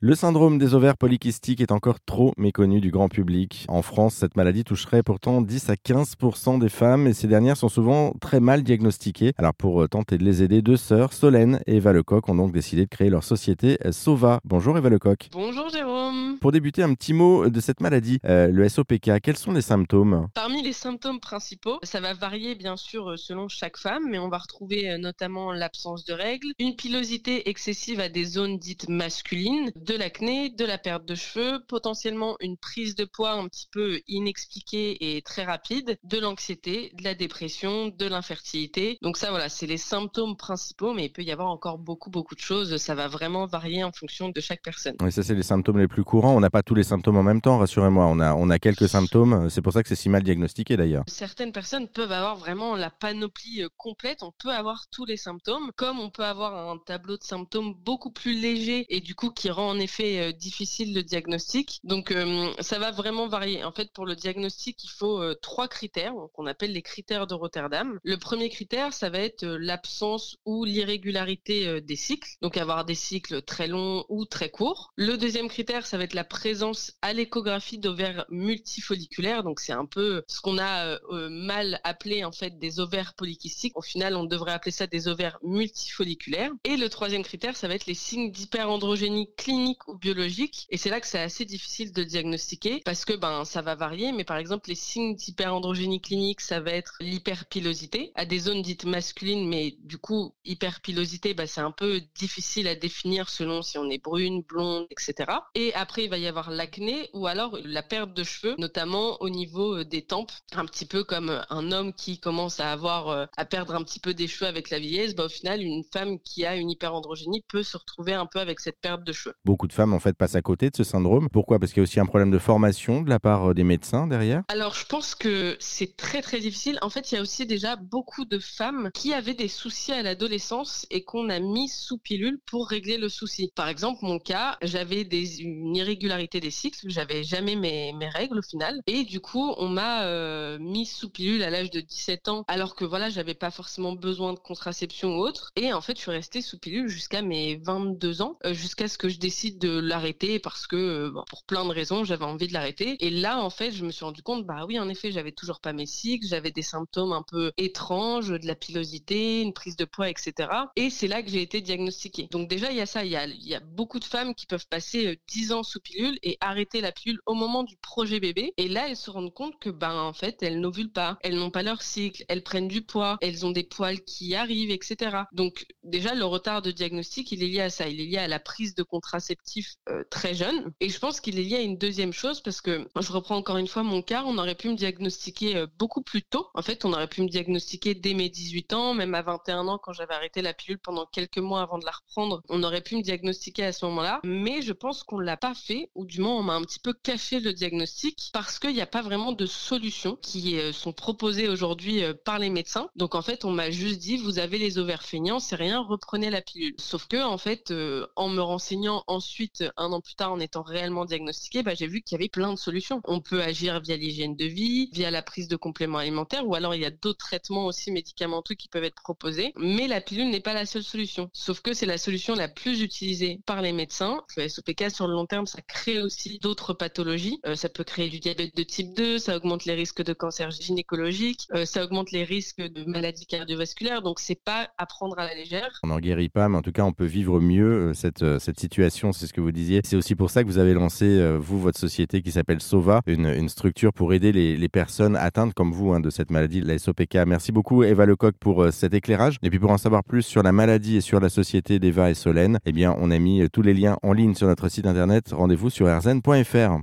Le syndrome des ovaires polykystiques est encore trop méconnu du grand public. En France, cette maladie toucherait pourtant 10 à 15% des femmes et ces dernières sont souvent très mal diagnostiquées. Alors pour euh, tenter de les aider, deux sœurs, Solène et Eva Lecoq, ont donc décidé de créer leur société euh, Sova. Bonjour Eva Lecoq. Bonjour Jérôme. Pour débuter, un petit mot de cette maladie, euh, le SOPK. Quels sont les symptômes? Parmi les symptômes principaux, ça va varier bien sûr selon chaque femme, mais on va retrouver notamment l'absence de règles, une pilosité excessive à des zones dites masculines, de l'acné, de la perte de cheveux, potentiellement une prise de poids un petit peu inexpliquée et très rapide, de l'anxiété, de la dépression, de l'infertilité. Donc ça voilà, c'est les symptômes principaux, mais il peut y avoir encore beaucoup beaucoup de choses. Ça va vraiment varier en fonction de chaque personne. Oui, ça c'est les symptômes les plus courants. On n'a pas tous les symptômes en même temps, rassurez-moi. On a, on a quelques symptômes. C'est pour ça que c'est si mal diagnostiqué d'ailleurs. Certaines personnes peuvent avoir vraiment la panoplie euh, complète. On peut avoir tous les symptômes, comme on peut avoir un tableau de symptômes beaucoup plus léger et du coup qui rend effet euh, difficile le diagnostic. Donc euh, ça va vraiment varier. En fait, pour le diagnostic, il faut euh, trois critères qu'on appelle les critères de Rotterdam. Le premier critère, ça va être l'absence ou l'irrégularité des cycles, donc avoir des cycles très longs ou très courts. Le deuxième critère, ça va être la présence à l'échographie d'ovaires multifolliculaires, donc c'est un peu ce qu'on a mal appelé en fait des ovaires polykystiques. Au final, on devrait appeler ça des ovaires multifolliculaires. Et le troisième critère, ça va être les signes d'hyperandrogénie clinique ou biologique. Et c'est là que c'est assez difficile de diagnostiquer parce que ben ça va varier. Mais par exemple, les signes d'hyperandrogénie clinique, ça va être l'hyperpilosité à des zones dites masculines, mais du coup hyperpilosité, ben, c'est un peu difficile à définir selon si on est brune, blonde, etc. Et après, il va y avoir l'acné ou alors la perte de cheveux, notamment au niveau euh, des tempes, un petit peu comme euh, un homme qui commence à avoir euh, à perdre un petit peu des cheveux avec la vieillesse. Ben, au final, une femme qui a une hyperandrogénie peut se retrouver un peu avec cette perte de cheveux. Beaucoup de femmes en fait passent à côté de ce syndrome. Pourquoi? Parce qu'il y a aussi un problème de formation de la part euh, des médecins derrière Alors je pense que c'est très très difficile. En fait, il y a aussi déjà beaucoup de femmes qui avaient des soucis à l'adolescence et qu'on a mis sous pilule pour régler le souci. Par exemple, mon cas, j'avais une irrégularité des cycles, j'avais jamais mes, mes, règles au final. Et du coup, on m'a euh, mis sous pilule à l'âge de 17 ans alors que voilà, j'avais pas forcément besoin de contraception ou autre. Et en fait, je suis restée sous pilule jusqu'à mes 22 ans, euh, jusqu'à ce que je décide de l'arrêter parce que euh, pour plein de raisons j'avais envie de l'arrêter. Et là en fait je me suis rendu compte bah oui en effet j'avais toujours pas mes cycles j'avais des symptômes un peu étranges de la pilosité une prise de poids etc et c'est là que j'ai été diagnostiquée. Donc déjà il y a ça il y a, y a beaucoup de femmes qui peuvent passer 10 euh, ans sous pilule et arrêter la pilule au moment du projet bébé. Et là elles se rendent compte que ben en fait elles n'ovulent pas. Elles n'ont pas leur cycle. Elles prennent du poids. Elles ont des poils qui arrivent etc donc déjà le retard de diagnostic il est lié à ça. Il est lié à la prise de euh, très jeune. Et je pense qu'il est lié à une deuxième chose parce que je reprends encore une fois mon cas, on aurait pu me diagnostiquer euh, beaucoup plus tôt. En fait, on aurait pu me diagnostiquer dès mes 18 ans, même à 21 ans quand j'avais arrêté la pilule pendant quelques mois avant de la reprendre. On aurait pu me diagnostiquer à ce moment-là, mais je pense qu'on l'a pas fait ou du moins on m'a un petit peu caché le diagnostic parce qu'il n'y a pas vraiment de solutions qui euh, sont proposées aujourd'hui par les médecins. Donc en fait, on m'a juste dit vous avez les ovaires feignants, c'est rien, reprenez la pilule. Sauf que en fait, en me renseignant ensuite un an plus tard en étant réellement diagnostiqué, bah, j'ai vu qu'il y avait plein de solutions. On peut agir via l'hygiène de vie, via la prise de compléments alimentaires, ou alors il y a d'autres traitements aussi médicamenteux qui peuvent être proposés. Mais la pilule n'est pas la seule solution. Sauf que c'est la solution la plus utilisée par les médecins. Le SOPK sur le long terme, ça crée aussi d'autres pathologies. Euh, ça peut créer du diabète de type 2, ça augmente les risques de cancer gynécologique, euh, ça augmente les risques de maladies cardiovasculaires. Donc c'est pas à prendre à la légère. On n'en guérit pas, mais en tout cas on peut vivre mieux euh, cette situation. C'est ce que vous disiez c'est aussi pour ça que vous avez lancé, euh, vous, votre société qui s'appelle Sova, une, structure pour aider les, personnes atteintes comme vous hein, de cette maladie, la SOPK. Merci beaucoup, Eva Lecoq, pour euh, cet éclairage. Et puis pour en savoir plus sur la maladie et sur la société d'Eva et Solène, eh bien, on a mis euh, tous les liens en ligne sur notre site internet. Rendez-vous sur rzn.fr.